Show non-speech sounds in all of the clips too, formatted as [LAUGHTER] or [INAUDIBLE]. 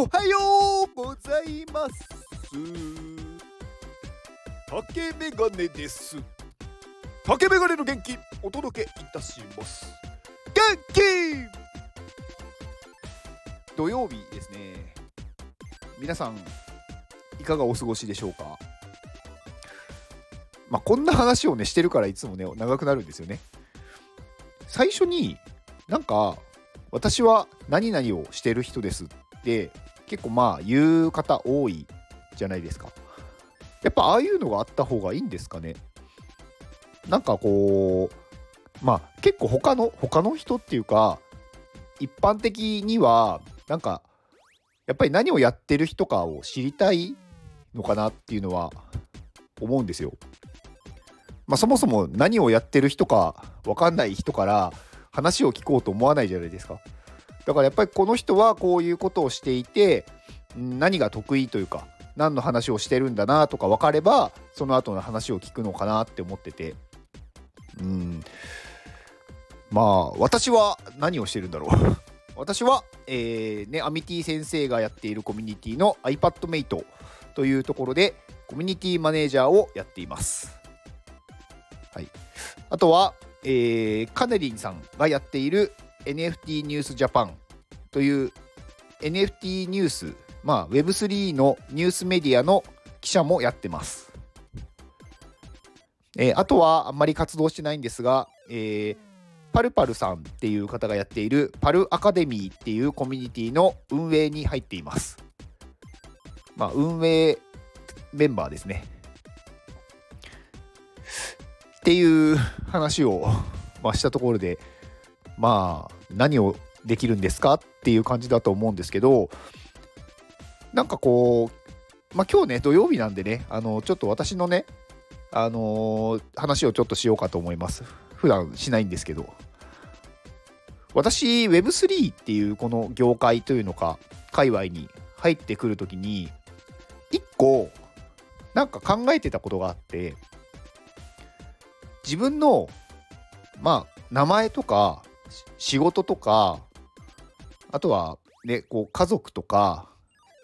おはようございます。竹メガネです。竹メガネの元気お届けいたします。元気!土曜日ですね。皆さんいかがお過ごしでしょうか?まあこんな話をねしてるからいつもね長くなるんですよね。最初になんか私は何々をしてる人ですって結構まあ言う方多いじゃないですか。やっぱああいうのがあった方がいいんですかね。なんかこうまあ結構他の他の人っていうか一般的にはなんかやっぱり何をやってる人かを知りたいのかなっていうのは思うんですよ。まあそもそも何をやってる人か分かんない人から話を聞こうと思わないじゃないですか。だからやっぱりこの人はこういうことをしていて何が得意というか何の話をしてるんだなとか分かればその後の話を聞くのかなって思ってて。うん。まあ私は何をしてるんだろう。[LAUGHS] 私は、えー、ね、アミティ先生がやっているコミュニティの iPadMate というところでコミュニティマネージャーをやっています。はい、あとは、えー、カネリンさんがやっている NFT ニュースジャパンという NFT ニュース、まあ、Web3 のニュースメディアの記者もやってます。えー、あとはあんまり活動してないんですが、えー、パルパルさんっていう方がやっているパルアカデミーっていうコミュニティの運営に入っています。まあ、運営メンバーですね。っていう話を、まあ、したところで、まあ何をできるんですかっていう感じだと思うんですけどなんかこうまあ今日ね土曜日なんでねあのちょっと私のねあのー、話をちょっとしようかと思います。普段しないんですけど。私 Web3 っていうこの業界というのか界隈に入ってくるときに一個なんか考えてたことがあって自分のまあ名前とか仕事とかあとはねこう家族とか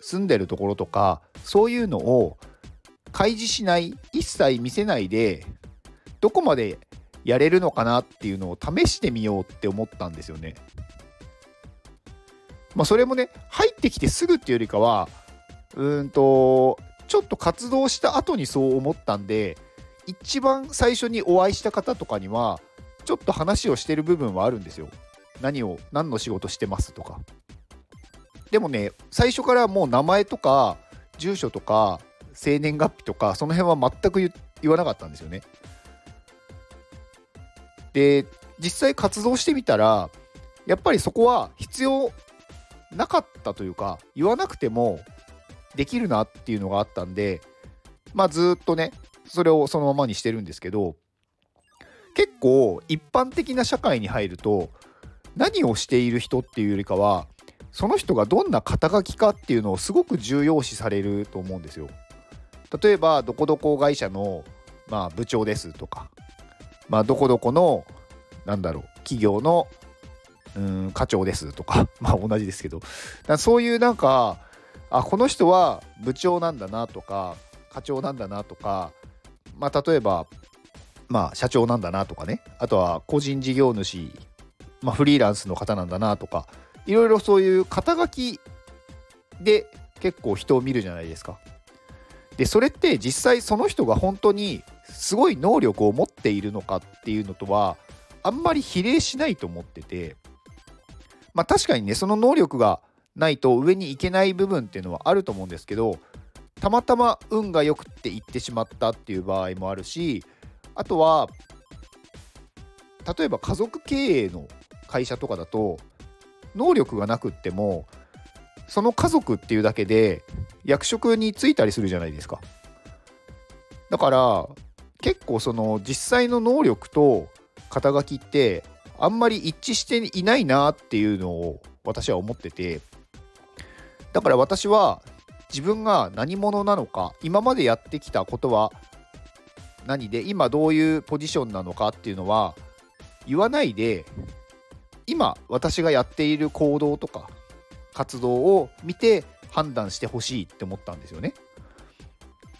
住んでるところとかそういうのを開示しない一切見せないでどこまでやれるのかなっていうのを試してみようって思ったんですよね。まあそれもね入ってきてすぐっていうよりかはうんとちょっと活動した後にそう思ったんで一番最初にお会いした方とかにはちょっと話をしてる部分はあるんですよ。何を、何の仕事してますとか。でもね、最初からもう名前とか、住所とか、生年月日とか、その辺は全く言わなかったんですよね。で、実際活動してみたら、やっぱりそこは必要なかったというか、言わなくてもできるなっていうのがあったんで、まあずっとね、それをそのままにしてるんですけど、結構一般的な社会に入ると何をしている人っていうよりかはその人がどんな肩書きかっていうのをすごく重要視されると思うんですよ。例えばどこどこ会社の、まあ、部長ですとか、まあ、どこどこのなんだろう企業のうん課長ですとか [LAUGHS] まあ同じですけどそういうなんかあこの人は部長なんだなとか課長なんだなとかまあ例えばまあ、社長なんだなとかねあとは個人事業主、まあ、フリーランスの方なんだなとかいろいろそういう肩書きで結構人を見るじゃないですか。でそれって実際その人が本当にすごい能力を持っているのかっていうのとはあんまり比例しないと思っててまあ確かにねその能力がないと上に行けない部分っていうのはあると思うんですけどたまたま運が良くって行ってしまったっていう場合もあるしあとは例えば家族経営の会社とかだと能力がなくってもその家族っていうだけで役職に就いたりするじゃないですか。だから結構その実際の能力と肩書きってあんまり一致していないなっていうのを私は思ってて。だから私は自分が何者なのか今までやってきたことは何で今どういうポジションなのかっていうのは言わないで今私がやっている行動とか活動を見て判断してほしいって思ったんですよね。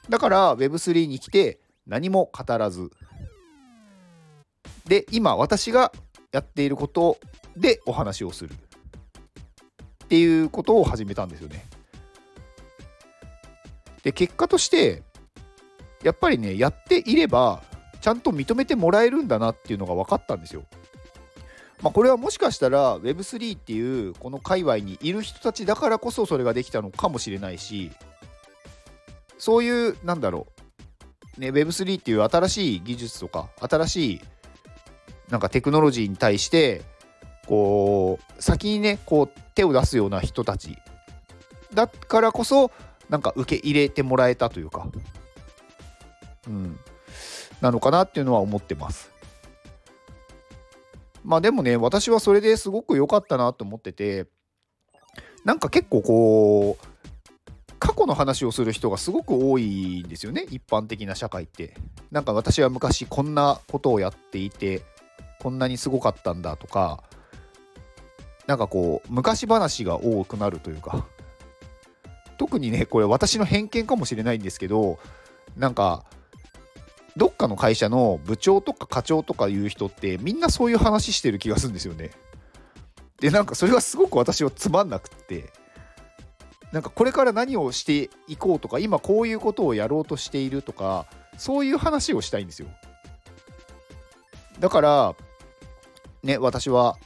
だから Web3 に来て何も語らず。で今私がやっていることでお話をする。っていうことを始めたんですよね。で結果としてやっぱりねやっていればちゃんと認めてもらえるんだなっていうのが分かったんですよ。まあ、これはもしかしたら Web3 っていうこの界隈にいる人たちだからこそそれができたのかもしれないしそういうなんだろう、ね、Web3 っていう新しい技術とか新しいなんかテクノロジーに対してこう先にねこう手を出すような人たち。だからこそなんか受け入れてもらえたというか、うん、なのかなっていうのは思ってます。まあでもね、私はそれですごく良かったなと思ってて、なんか結構こう、過去の話をする人がすごく多いんですよね、一般的な社会って。なんか私は昔こんなことをやっていて、こんなにすごかったんだとか、なんかこう、昔話が多くなるというか、特にね、これ私の偏見かもしれないんですけど、なんか、どっかの会社の部長とか課長とかいう人ってみんなそういう話してる気がするんですよね。でなんかそれがすごく私はつまんなくってなんかこれから何をしていこうとか今こういうことをやろうとしているとかそういう話をしたいんですよ。だからね私は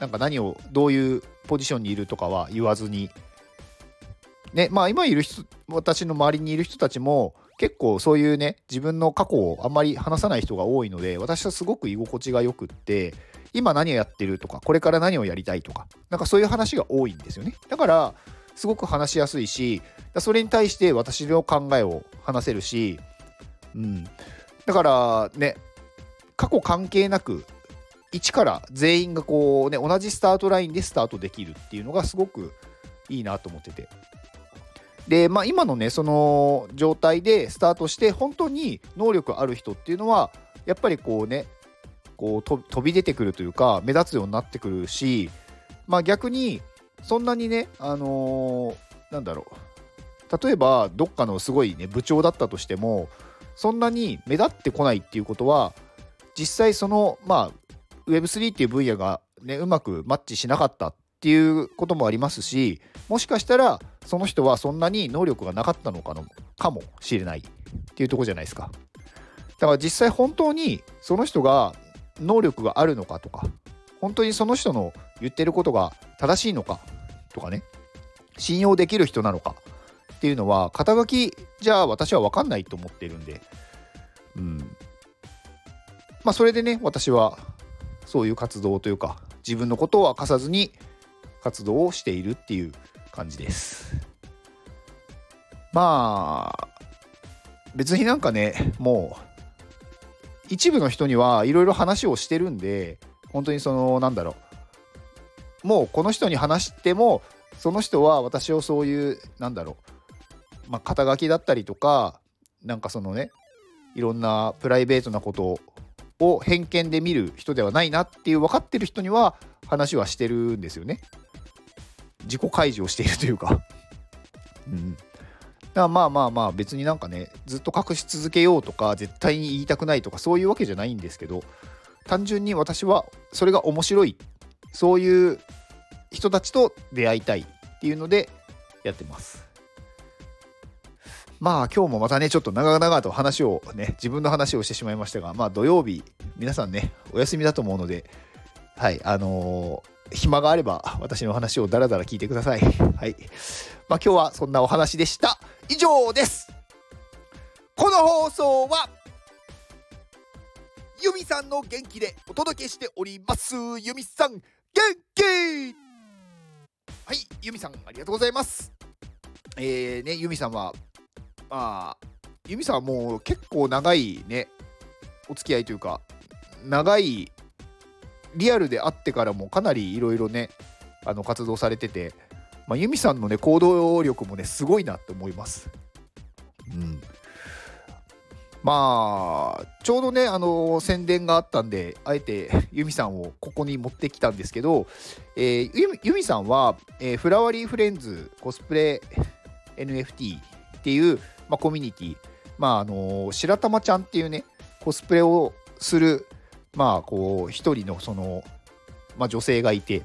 なんか何をどういうポジションにいるとかは言わずにねまあ今いる人私の周りにいる人たちも結構そういうね自分の過去をあんまり話さない人が多いので私はすごく居心地がよくって今何をやってるとかこれから何をやりたいとかなんかそういう話が多いんですよね。だからすごく話しやすいしそれに対して私の考えを話せるし、うん、だからね過去関係なく一から全員がこうね同じスタートラインでスタートできるっていうのがすごくいいなと思ってて。で、まあ、今のねその状態でスタートして本当に能力ある人っていうのはやっぱりこうねこう飛び出てくるというか目立つようになってくるし、まあ、逆にそんなにねあのー、なんだろう。例えばどっかのすごいね部長だったとしてもそんなに目立ってこないっていうことは実際そのまあ Web3 っていう分野がねうまくマッチしなかったていうこともありますしもしかしたらその人はそんなに能力がなかったのかのかもしれないっていうとこじゃないですか。だから実際本当にその人が能力があるのかとか本当にその人の言ってることが正しいのかとかね信用できる人なのかっていうのは肩書きじゃあ私は分かんないと思ってるんでうん。まあそれでね私はそういう活動というか自分のことを明かさずに活動をしているっていう感じです。まあ、別になんかね、もう、一部の人にはいろいろ話をしてるんで、本当にその、なんだろう、もうこの人に話しても、その人は私をそういう、なんだろう、まあ、肩書きだったりとか、なんかそのね、いろんなプライベートなことを偏見で見る人ではないなっていう分かってる人には話はしてるんですよね。自己開示をしているというか [LAUGHS] うん。だからまあまあまあ別になんかねずっと隠し続けようとか絶対に言いたくないとかそういうわけじゃないんですけど単純に私はそれが面白いそういう人たちと出会いたいっていうのでやってます。まあ今日もまたねちょっと長々と話をね自分の話をしてしまいましたがまあ土曜日皆さんねお休みだと思うのではいあのー暇があれば私の話をダラダラ聞いてください。はい。まあ今日はそんなお話でした。以上です。この放送はユミさんの元気でお届けしております。ユミさん元気はい、ユミさんありがとうございます。えーね、ユミさんは、まあ、ユミさんはもう結構長いね、お付き合いというか、長いリアルで会ってからもかなりいろいろねあの活動されてて、まあ、ユミさんのね行動力もねすごいなって思います。うんまあちょうどねあの宣伝があったんであえて [LAUGHS] ユミさんをここに持ってきたんですけど、えー、ユミさんは、えー、フラワリーフレンズコスプレ NFT っていう、まあ、コミュニティまああの白玉ちゃんっていうねコスプレをするまあこう一人のその、まあ、女性がいて、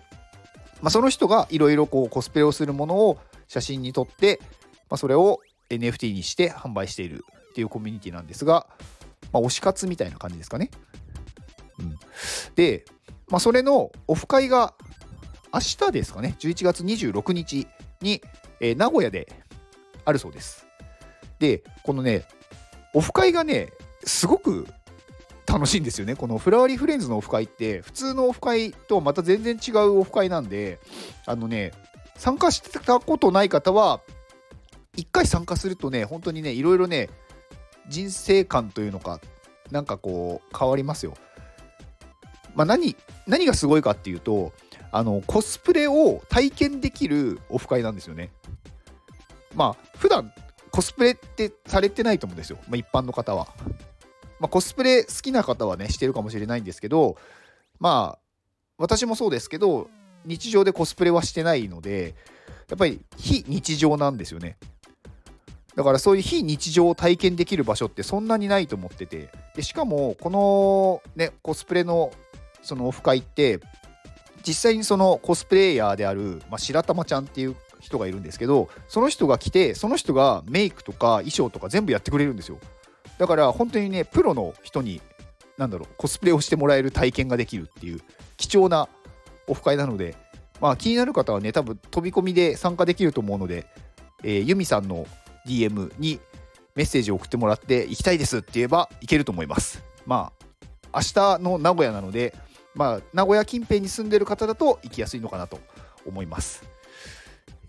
まあ、その人がいろいろこうコスプレをするものを写真に撮って、まあ、それを NFT にして販売しているっていうコミュニティなんですが、まあ、推し活みたいな感じですかね。うん、で、まあ、それのオフ会が明日ですかね11月26日に、えー、名古屋であるそうです。でこのねオフ会がねすごく楽しいんですよねこのフラワーリーフレンズのオフ会って普通のオフ会とまた全然違うオフ会なんであのね参加してたことない方は1回参加するとね本当にねいろいろね人生観というのかなんかこう変わりますよ。まあ何、何がすごいかっていうとあのコスプレを体験できるオフ会なんですよね。まあ普段コスプレってされてないと思うんですよ、まあ、一般の方は。まあ、コスプレ好きな方はねしてるかもしれないんですけどまあ私もそうですけど日常でコスプレはしてないのでやっぱり非日常なんですよね。だからそういう非日常を体験できる場所ってそんなにないと思っててでしかもこのねコスプレのそのオフ会って実際にそのコスプレイヤーである、まあ、白玉ちゃんっていう人がいるんですけどその人が来てその人がメイクとか衣装とか全部やってくれるんですよだから本当にねプロの人に何だろうコスプレをしてもらえる体験ができるっていう貴重なオフ会なのでまあ気になる方はね多分飛び込みで参加できると思うので、えー、ユミさんの DM にメッセージを送ってもらって行きたいですって言えば行けると思います。まあ、明日の名古屋なので、まあ、名古屋近辺に住んでる方だと行きやすいのかなと思います。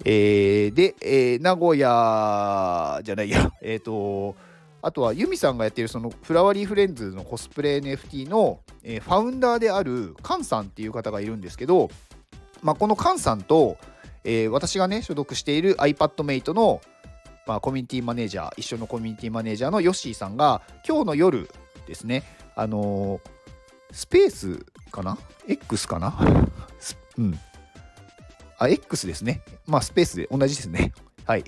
えー、で、えー、名古屋じゃないや、えっ、ー、と、あとはユミさんがやっているそのフラワリーフレンズのコスプレ NFT の、えー、ファウンダーであるカンさんっていう方がいるんですけど、まあ、このカンさんと、えー、私がね所属している iPadMate のまあ、コミュニティマネージャー一緒のコミュニティマネージャーのヨッシーさんが今日の夜ですねあのー、スペースかな？X かな？うん。あ X ですね。まあスペースで同じですね。はい。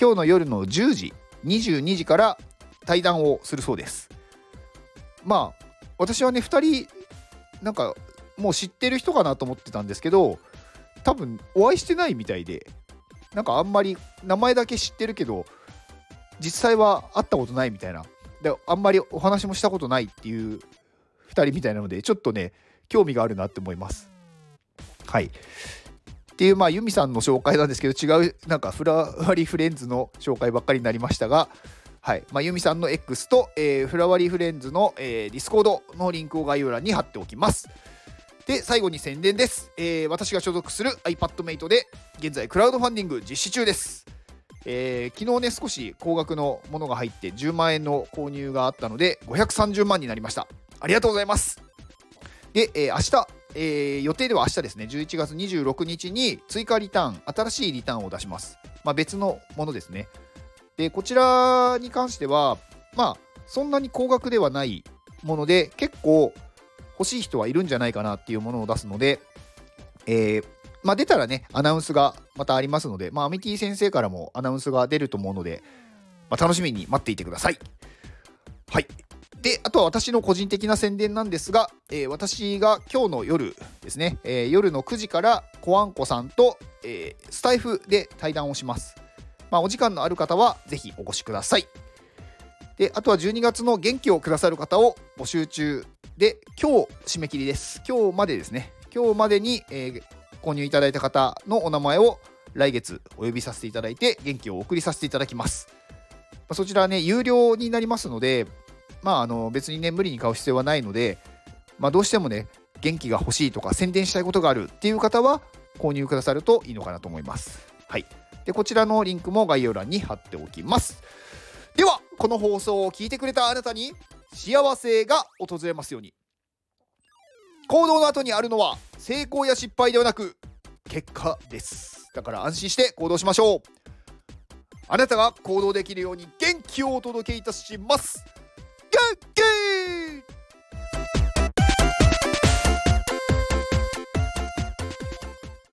今日の夜の10時22時から対談をするそうです。まあ私はね2人なんかもう知ってる人かなと思ってたんですけど多分お会いしてないみたいでなんかあんまり名前だけ知ってるけど実際は会ったことないみたいな。であんまりお話もしたことないっていう2人みたいなのでちょっとね興味があるなって思います。はい。っていうまあユミさんの紹介なんですけど違うなんかフラワリーフレンズの紹介ばっかりになりましたがはいまあ、ユミさんの X と、えー、フラワリーフレンズの、えー、ディスコードのリンクを概要欄に貼っておきます。で、最後に宣伝です。えー、私が所属する iPadMate で、現在クラウドファンディング実施中です。えー、昨日ね、少し高額のものが入って10万円の購入があったので、530万になりました。ありがとうございます。で、えー、明日、えー、予定では明日ですね、11月26日に追加リターン、新しいリターンを出します。まあ、別のものですね。で、こちらに関しては、まあ、そんなに高額ではないもので、結構、欲しい人はいるんじゃないかなっていうものを出すので、えー、まあ、出たらね、アナウンスがまたありますので、まあ、アミティ先生からもアナウンスが出ると思うので、まあ、楽しみに待っていてください。はい。で、あとは私の個人的な宣伝なんですが、えー、私が今日の夜ですね、えー、夜の9時からコアンコさんと、えー、スタイフで対談をします。まあ、お時間のある方はぜひお越しください。で、あとは12月の元気をくださる方を募集中で、今日締め切りです。今日までですね。今日までに、えー、購入いただいた方のお名前を来月お呼びさせていただいて、元気をお送りさせていただきます。ま、そちらはね、有料になりますので、まあ、あの別にね、無理に買う必要はないので、まあ、どうしてもね、元気が欲しいとか宣伝したいことがあるっていう方は購入くださるといいのかなと思います。はい。で、こちらのリンクも概要欄に貼っておきます。では、この放送を聞いてくれたあなたに幸せが訪れますように。行動の後にあるのは成功や失敗ではなく結果です。だから安心して行動しましょう。あなたが行動できるように元気をお届けいたします。元気